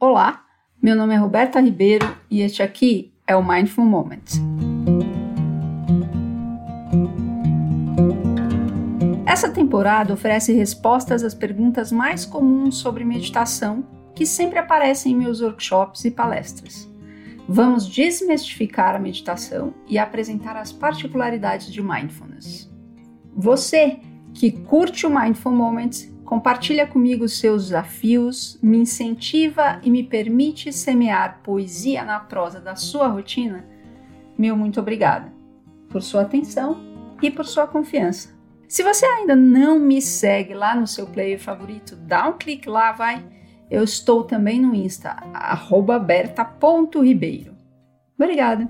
Olá, meu nome é Roberta Ribeiro e este aqui é o Mindful Moment. Essa temporada oferece respostas às perguntas mais comuns sobre meditação que sempre aparecem em meus workshops e palestras. Vamos desmistificar a meditação e apresentar as particularidades de mindfulness. Você que curte o Mindful Moment compartilha comigo seus desafios, me incentiva e me permite semear poesia na prosa da sua rotina, meu muito obrigada por sua atenção e por sua confiança. Se você ainda não me segue lá no seu player favorito, dá um clique lá, vai. Eu estou também no Insta, berta.ribeiro. Obrigada!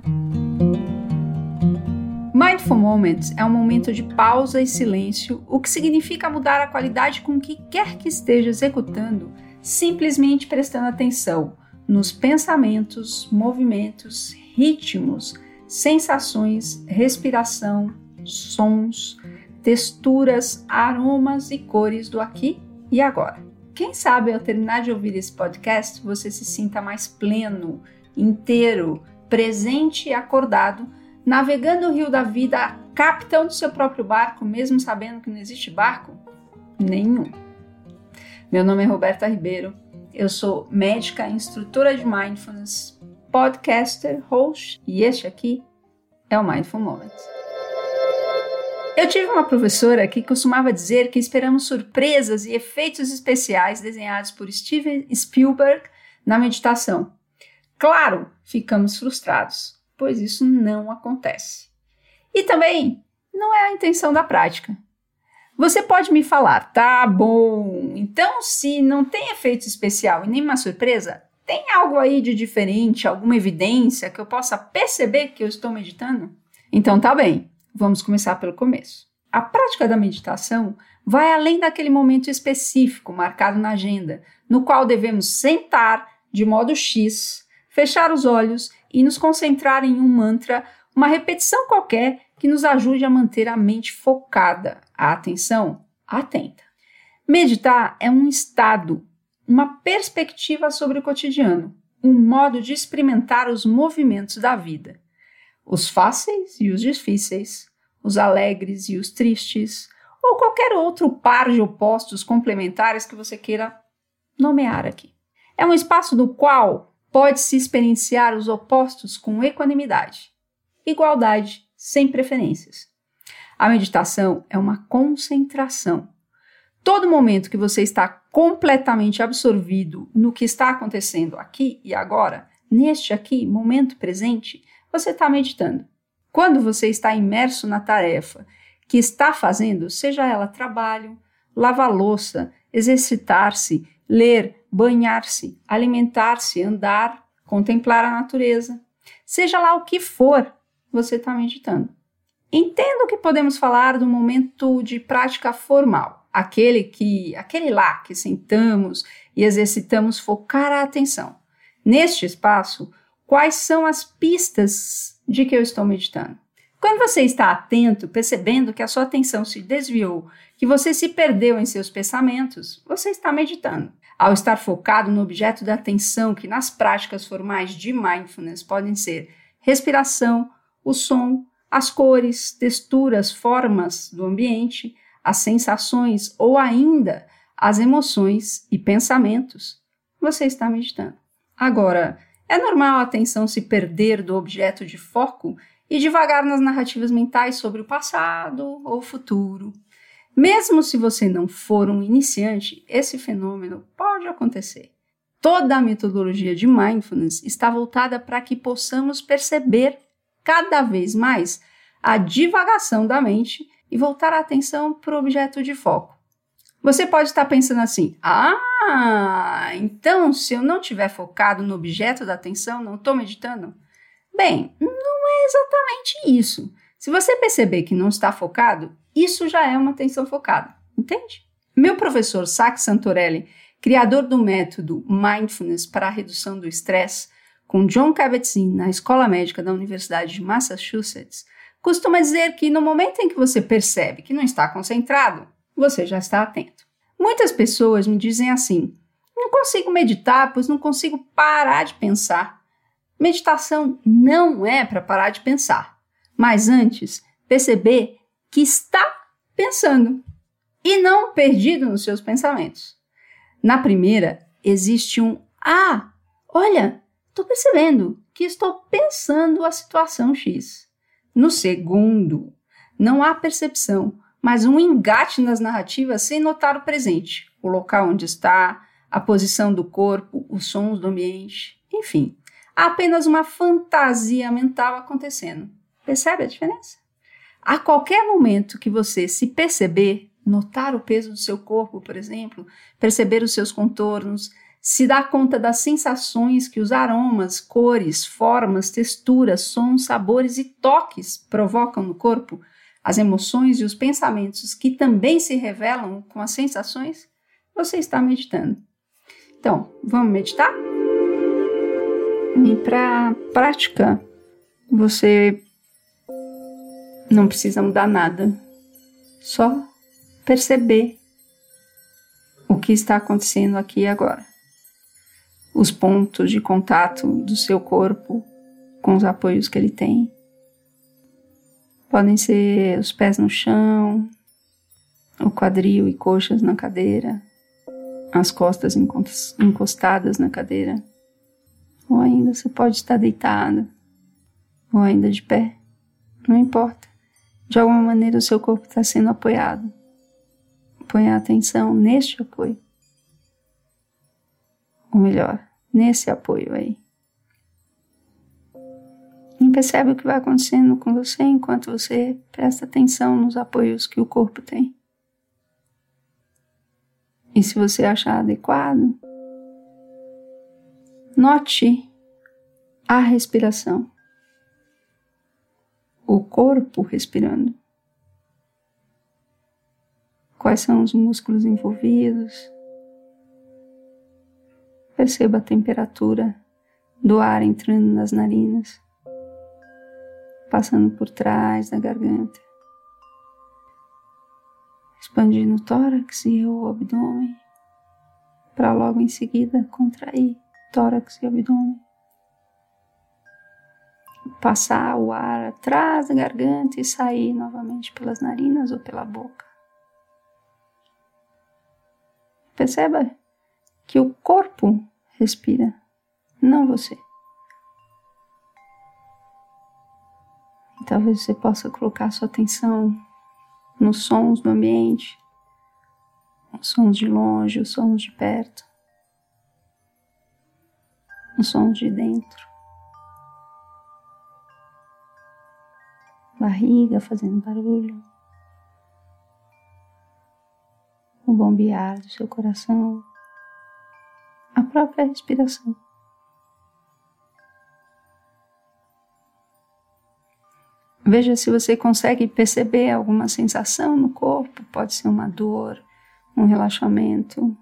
Mindful Moments é um momento de pausa e silêncio, o que significa mudar a qualidade com que quer que esteja executando, simplesmente prestando atenção nos pensamentos, movimentos, ritmos, sensações, respiração, sons, texturas, aromas e cores do aqui e agora. Quem sabe ao terminar de ouvir esse podcast você se sinta mais pleno, inteiro, presente e acordado navegando o rio da vida, capitão do seu próprio barco, mesmo sabendo que não existe barco? Nenhum. Meu nome é Roberta Ribeiro, eu sou médica, instrutora de mindfulness, podcaster, host e este aqui é o Mindful Moment. Eu tive uma professora que costumava dizer que esperamos surpresas e efeitos especiais desenhados por Steven Spielberg na meditação. Claro, ficamos frustrados pois isso não acontece. E também não é a intenção da prática. Você pode me falar, tá bom, então se não tem efeito especial e nenhuma surpresa, tem algo aí de diferente, alguma evidência que eu possa perceber que eu estou meditando? Então tá bem, vamos começar pelo começo. A prática da meditação vai além daquele momento específico marcado na agenda, no qual devemos sentar de modo X, fechar os olhos e nos concentrar em um mantra, uma repetição qualquer que nos ajude a manter a mente focada, a atenção atenta. Meditar é um estado, uma perspectiva sobre o cotidiano, um modo de experimentar os movimentos da vida, os fáceis e os difíceis, os alegres e os tristes, ou qualquer outro par de opostos complementares que você queira nomear aqui. É um espaço do qual pode-se experienciar os opostos com equanimidade, igualdade, sem preferências. A meditação é uma concentração. Todo momento que você está completamente absorvido no que está acontecendo aqui e agora, neste aqui, momento presente, você está meditando. Quando você está imerso na tarefa que está fazendo, seja ela trabalho, lavar louça, exercitar-se, ler, banhar-se, alimentar-se, andar, contemplar a natureza. Seja lá o que for, você está meditando. Entendo que podemos falar do momento de prática formal, aquele que, aquele lá que sentamos e exercitamos focar a atenção. Neste espaço, quais são as pistas de que eu estou meditando? Quando você está atento, percebendo que a sua atenção se desviou, que você se perdeu em seus pensamentos, você está meditando. Ao estar focado no objeto da atenção, que nas práticas formais de mindfulness podem ser respiração, o som, as cores, texturas, formas do ambiente, as sensações ou ainda as emoções e pensamentos, você está meditando. Agora, é normal a atenção se perder do objeto de foco e devagar nas narrativas mentais sobre o passado ou futuro, mesmo se você não for um iniciante, esse fenômeno pode acontecer. Toda a metodologia de mindfulness está voltada para que possamos perceber cada vez mais a divagação da mente e voltar a atenção para o objeto de foco. Você pode estar pensando assim: ah, então se eu não estiver focado no objeto da atenção, não estou meditando? Bem, não é exatamente isso. Se você perceber que não está focado, isso já é uma atenção focada, entende? Meu professor Sax Santorelli, criador do método Mindfulness para a redução do estresse, com John Kabat-Zinn na Escola Médica da Universidade de Massachusetts, costuma dizer que no momento em que você percebe que não está concentrado, você já está atento. Muitas pessoas me dizem assim: Não consigo meditar, pois não consigo parar de pensar. Meditação não é para parar de pensar, mas antes perceber que está pensando e não perdido nos seus pensamentos. Na primeira, existe um ah, olha, estou percebendo que estou pensando a situação X. No segundo, não há percepção, mas um engate nas narrativas sem notar o presente, o local onde está, a posição do corpo, os sons do ambiente, enfim. Há apenas uma fantasia mental acontecendo. Percebe a diferença? A qualquer momento que você se perceber, notar o peso do seu corpo, por exemplo, perceber os seus contornos, se dá conta das sensações que os aromas, cores, formas, texturas, sons, sabores e toques provocam no corpo, as emoções e os pensamentos que também se revelam com as sensações, você está meditando. Então, vamos meditar? E para prática, você não precisa mudar nada, só perceber o que está acontecendo aqui e agora. Os pontos de contato do seu corpo com os apoios que ele tem. Podem ser os pés no chão, o quadril e coxas na cadeira, as costas encostadas na cadeira. Ou ainda você pode estar deitado, ou ainda de pé. Não importa. De alguma maneira o seu corpo está sendo apoiado. Põe a atenção neste apoio. Ou melhor, nesse apoio aí. E percebe o que vai acontecendo com você enquanto você presta atenção nos apoios que o corpo tem. E se você achar adequado, note a respiração. O corpo respirando. Quais são os músculos envolvidos? Perceba a temperatura do ar entrando nas narinas, passando por trás da garganta expandindo o tórax e o abdômen, para logo em seguida contrair tórax e abdômen. Passar o ar atrás da garganta e sair novamente pelas narinas ou pela boca. Perceba que o corpo respira, não você. E talvez você possa colocar sua atenção nos sons do ambiente, os sons de longe, os sons de perto, os sons de dentro. Barriga fazendo barulho, o bombear do seu coração, a própria respiração. Veja se você consegue perceber alguma sensação no corpo, pode ser uma dor, um relaxamento,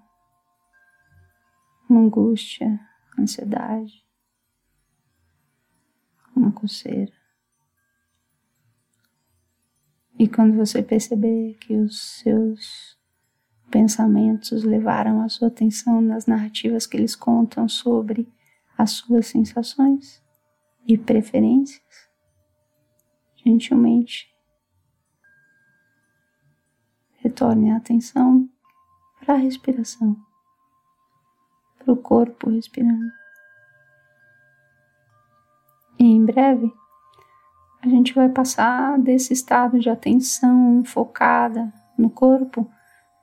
uma angústia, ansiedade, uma coceira. E quando você perceber que os seus pensamentos levaram a sua atenção nas narrativas que eles contam sobre as suas sensações e preferências, gentilmente. Retorne a atenção para a respiração, para o corpo respirando. E em breve, gente vai passar desse estado de atenção focada no corpo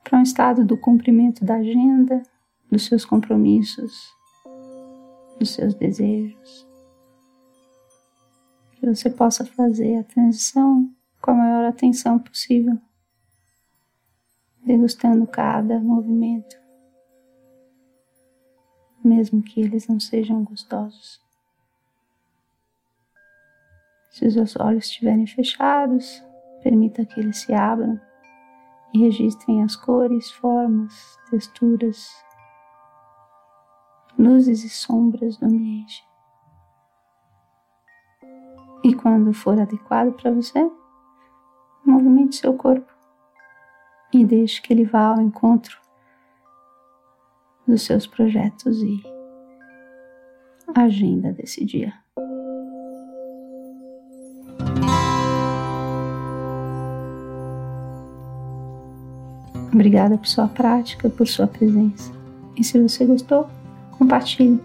para um estado do cumprimento da agenda, dos seus compromissos, dos seus desejos que você possa fazer a transição com a maior atenção possível, degustando cada movimento, mesmo que eles não sejam gostosos. Se os seus olhos estiverem fechados, permita que eles se abram e registrem as cores, formas, texturas, luzes e sombras do ambiente. E quando for adequado para você, movimente seu corpo e deixe que ele vá ao encontro dos seus projetos e agenda desse dia. Obrigada por sua prática, por sua presença. E se você gostou, compartilhe.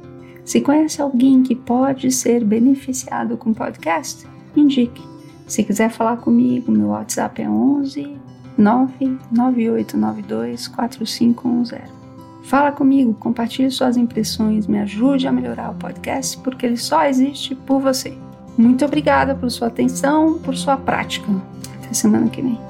Se conhece alguém que pode ser beneficiado com o podcast, indique. Se quiser falar comigo, meu WhatsApp é 11 99892 4510. Fala comigo, compartilhe suas impressões, me ajude a melhorar o podcast, porque ele só existe por você. Muito obrigada por sua atenção, por sua prática. Até semana que vem.